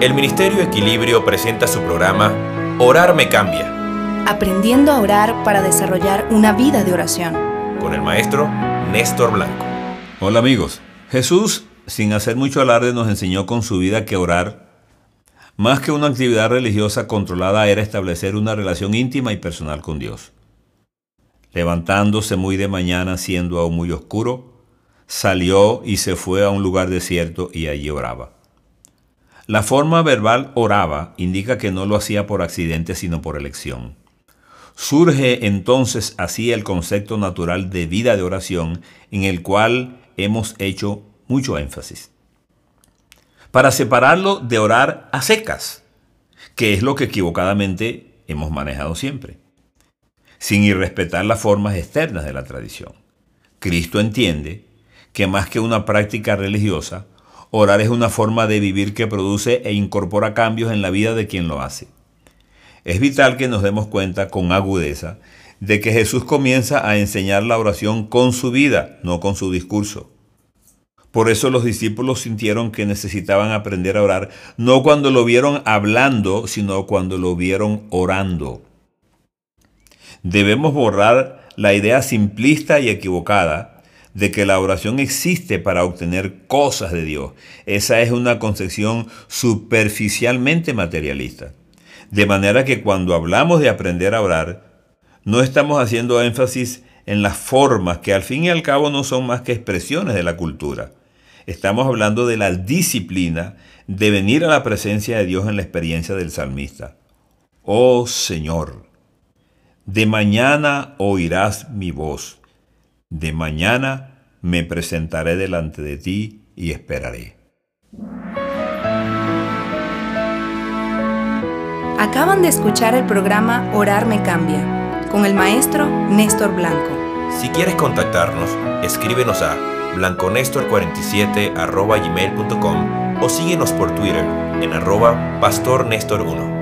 el Ministerio Equilibrio presenta su programa Orar me cambia. Aprendiendo a orar para desarrollar una vida de oración. Con el maestro Néstor Blanco. Hola amigos. Jesús, sin hacer mucho alarde, nos enseñó con su vida que orar, más que una actividad religiosa controlada, era establecer una relación íntima y personal con Dios. Levantándose muy de mañana, siendo aún muy oscuro, salió y se fue a un lugar desierto y allí oraba. La forma verbal oraba indica que no lo hacía por accidente, sino por elección. Surge entonces así el concepto natural de vida de oración en el cual hemos hecho mucho énfasis. Para separarlo de orar a secas, que es lo que equivocadamente hemos manejado siempre, sin irrespetar las formas externas de la tradición. Cristo entiende que más que una práctica religiosa, Orar es una forma de vivir que produce e incorpora cambios en la vida de quien lo hace. Es vital que nos demos cuenta con agudeza de que Jesús comienza a enseñar la oración con su vida, no con su discurso. Por eso los discípulos sintieron que necesitaban aprender a orar, no cuando lo vieron hablando, sino cuando lo vieron orando. Debemos borrar la idea simplista y equivocada de que la oración existe para obtener cosas de Dios. Esa es una concepción superficialmente materialista. De manera que cuando hablamos de aprender a orar, no estamos haciendo énfasis en las formas que al fin y al cabo no son más que expresiones de la cultura. Estamos hablando de la disciplina de venir a la presencia de Dios en la experiencia del salmista. Oh Señor, de mañana oirás mi voz de mañana me presentaré delante de ti y esperaré. Acaban de escuchar el programa Orar me cambia con el maestro Néstor Blanco. Si quieres contactarnos, escríbenos a blanconestor47 gmail.com o síguenos por Twitter en arroba pastornestor1.